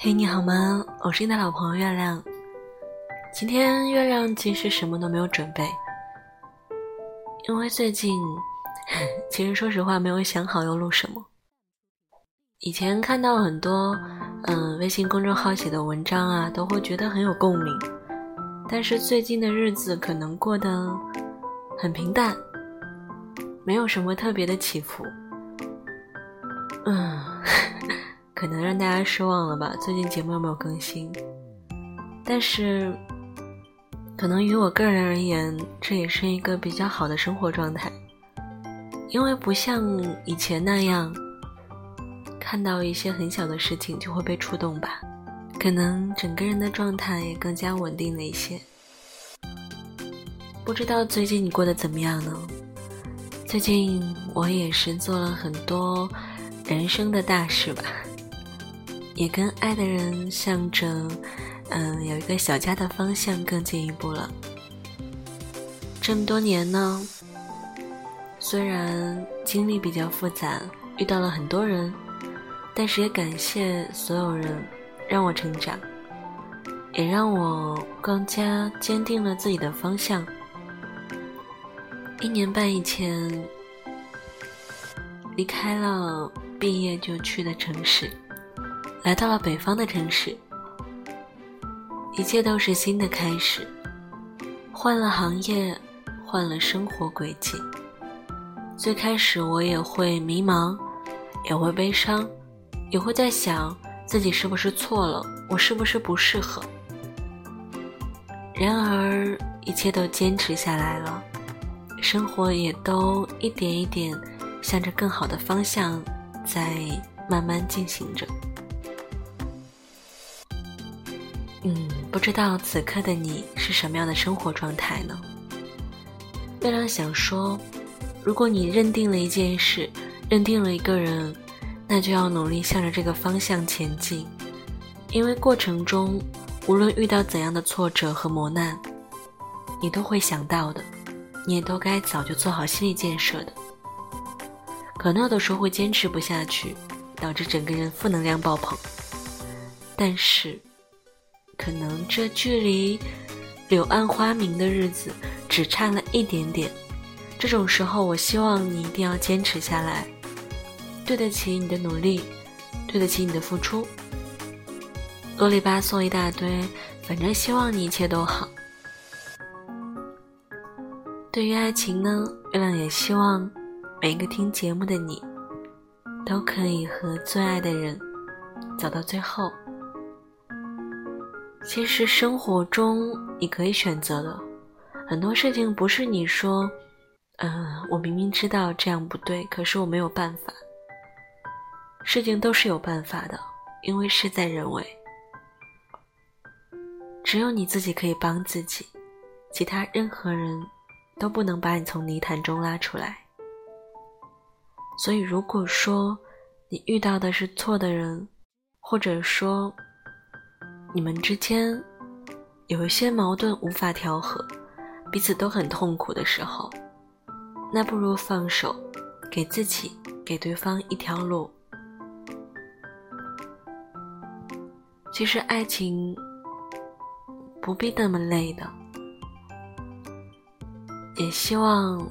嘿，你好吗？我是你的老朋友月亮。今天月亮其实什么都没有准备，因为最近，其实说实话没有想好要录什么。以前看到很多嗯微信公众号写的文章啊，都会觉得很有共鸣。但是最近的日子可能过得很平淡，没有什么特别的起伏。嗯。可能让大家失望了吧？最近节目有没有更新？但是，可能于我个人而言，这也是一个比较好的生活状态，因为不像以前那样，看到一些很小的事情就会被触动吧。可能整个人的状态也更加稳定了一些。不知道最近你过得怎么样呢？最近我也是做了很多人生的大事吧。也跟爱的人向着，嗯，有一个小家的方向更进一步了。这么多年呢，虽然经历比较复杂，遇到了很多人，但是也感谢所有人，让我成长，也让我更加坚定了自己的方向。一年半以前，离开了毕业就去的城市。来到了北方的城市，一切都是新的开始，换了行业，换了生活轨迹。最开始我也会迷茫，也会悲伤，也会在想自己是不是错了，我是不是不适合。然而一切都坚持下来了，生活也都一点一点向着更好的方向在慢慢进行着。不知道此刻的你是什么样的生活状态呢？月亮想说，如果你认定了一件事，认定了一个人，那就要努力向着这个方向前进，因为过程中无论遇到怎样的挫折和磨难，你都会想到的，你也都该早就做好心理建设的。可能有的时候会坚持不下去，导致整个人负能量爆棚，但是。可能这距离柳暗花明的日子只差了一点点，这种时候，我希望你一定要坚持下来，对得起你的努力，对得起你的付出。啰里吧嗦一大堆，反正希望你一切都好。对于爱情呢，月亮也希望每个听节目的你，都可以和最爱的人走到最后。其实生活中你可以选择的很多事情，不是你说，嗯，我明明知道这样不对，可是我没有办法。事情都是有办法的，因为事在人为。只有你自己可以帮自己，其他任何人都不能把你从泥潭中拉出来。所以，如果说你遇到的是错的人，或者说，你们之间有一些矛盾无法调和，彼此都很痛苦的时候，那不如放手，给自己、给对方一条路。其实爱情不必那么累的，也希望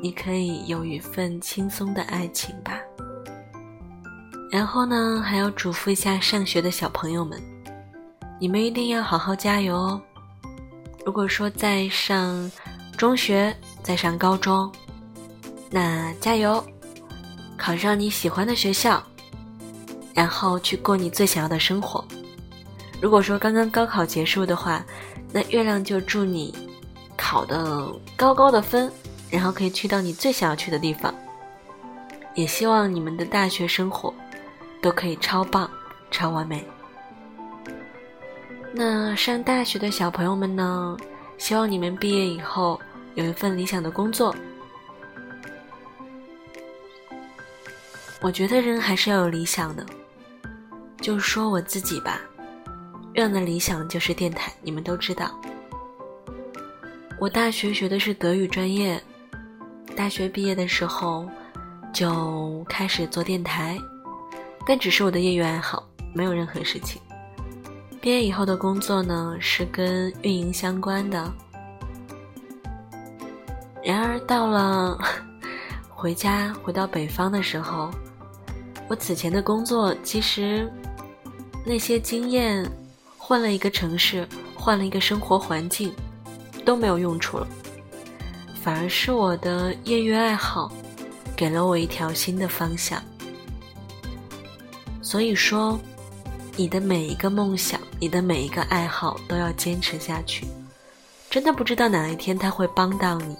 你可以有一份轻松的爱情吧。然后呢，还要嘱咐一下上学的小朋友们，你们一定要好好加油哦。如果说在上中学，在上高中，那加油，考上你喜欢的学校，然后去过你最想要的生活。如果说刚刚高考结束的话，那月亮就祝你考的高高的分，然后可以去到你最想要去的地方。也希望你们的大学生活。都可以超棒、超完美。那上大学的小朋友们呢？希望你们毕业以后有一份理想的工作。我觉得人还是要有理想的。就说我自己吧，月亮的理想就是电台，你们都知道。我大学学的是德语专业，大学毕业的时候就开始做电台。但只是我的业余爱好，没有任何事情。毕业以后的工作呢，是跟运营相关的。然而到了 回家回到北方的时候，我此前的工作其实那些经验，换了一个城市，换了一个生活环境，都没有用处了。反而是我的业余爱好，给了我一条新的方向。所以说。你的每一个梦想，你的每一个爱好都要坚持下去。真的不知道哪一天他会帮到你，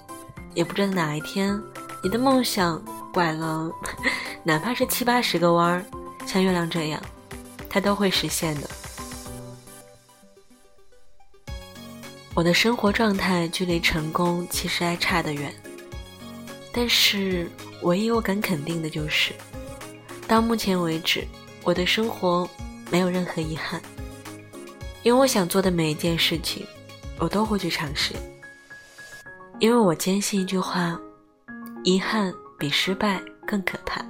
也不知道哪一天你的梦想拐了，哪怕是七八十个弯儿，像月亮这样，它都会实现的。我的生活状态距离成功其实还差得远，但是唯一我敢肯定的就是，到目前为止，我的生活。没有任何遗憾，因为我想做的每一件事情，我都会去尝试。因为我坚信一句话：遗憾比失败更可怕。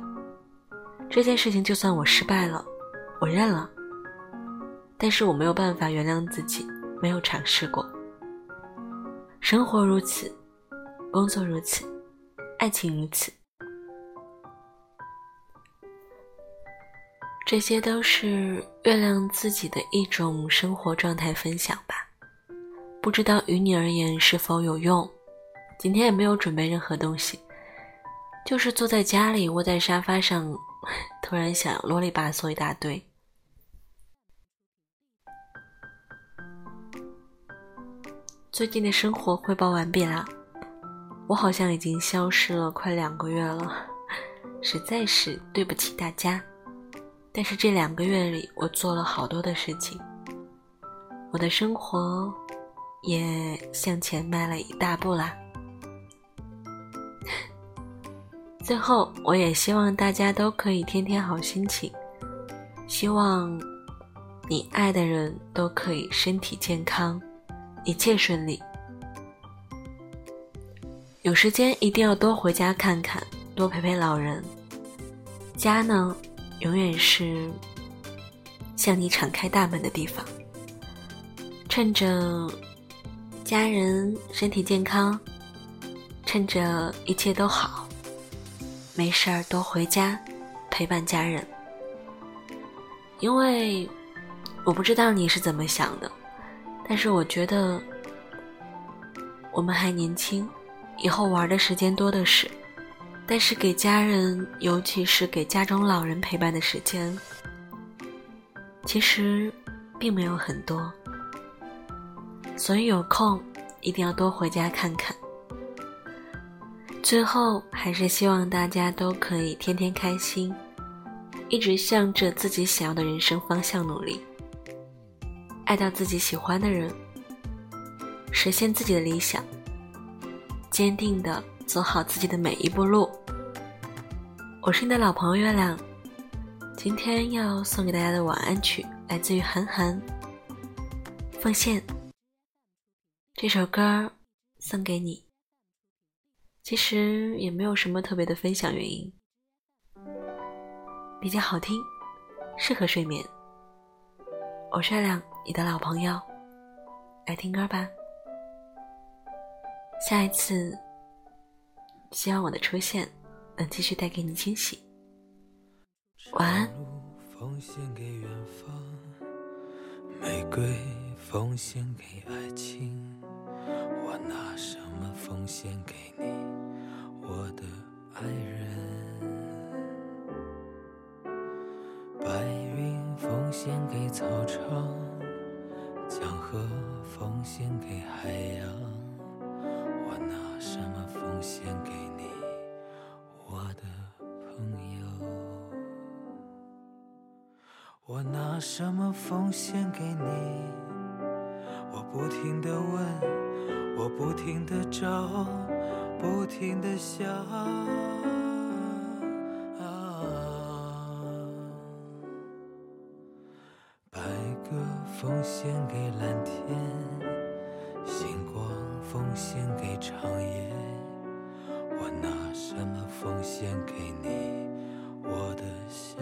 这件事情就算我失败了，我认了，但是我没有办法原谅自己没有尝试过。生活如此，工作如此，爱情如此。这些都是月亮自己的一种生活状态分享吧，不知道于你而言是否有用。今天也没有准备任何东西，就是坐在家里窝在沙发上，突然想啰里吧嗦一大堆。最近的生活汇报完毕啦，我好像已经消失了快两个月了，实在是对不起大家。但是这两个月里，我做了好多的事情，我的生活也向前迈了一大步啦。最后，我也希望大家都可以天天好心情，希望你爱的人都可以身体健康，一切顺利。有时间一定要多回家看看，多陪陪老人。家呢？永远是向你敞开大门的地方。趁着家人身体健康，趁着一切都好，没事儿多回家陪伴家人。因为我不知道你是怎么想的，但是我觉得我们还年轻，以后玩的时间多的是。但是给家人，尤其是给家中老人陪伴的时间，其实并没有很多，所以有空一定要多回家看看。最后，还是希望大家都可以天天开心，一直向着自己想要的人生方向努力，爱到自己喜欢的人，实现自己的理想，坚定的。走好自己的每一步路。我是你的老朋友月亮，今天要送给大家的晚安曲来自于韩寒，《奉献》这首歌送给你。其实也没有什么特别的分享原因，比较好听，适合睡眠。我是月亮，你的老朋友，来听歌吧。下一次。希望我的出现能继续带给你惊喜。晚安。奉献给远方，玫瑰奉献给爱情，我拿什么奉献给你，我的爱人？拿什么奉献给你？我不停的问，我不停的找，不停的想。白鸽奉献给蓝天，星光奉献给长夜。我拿什么奉献给你，我的小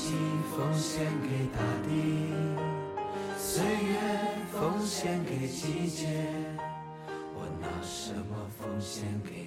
心奉献给大地，岁月奉献给季节。我拿什么奉献给，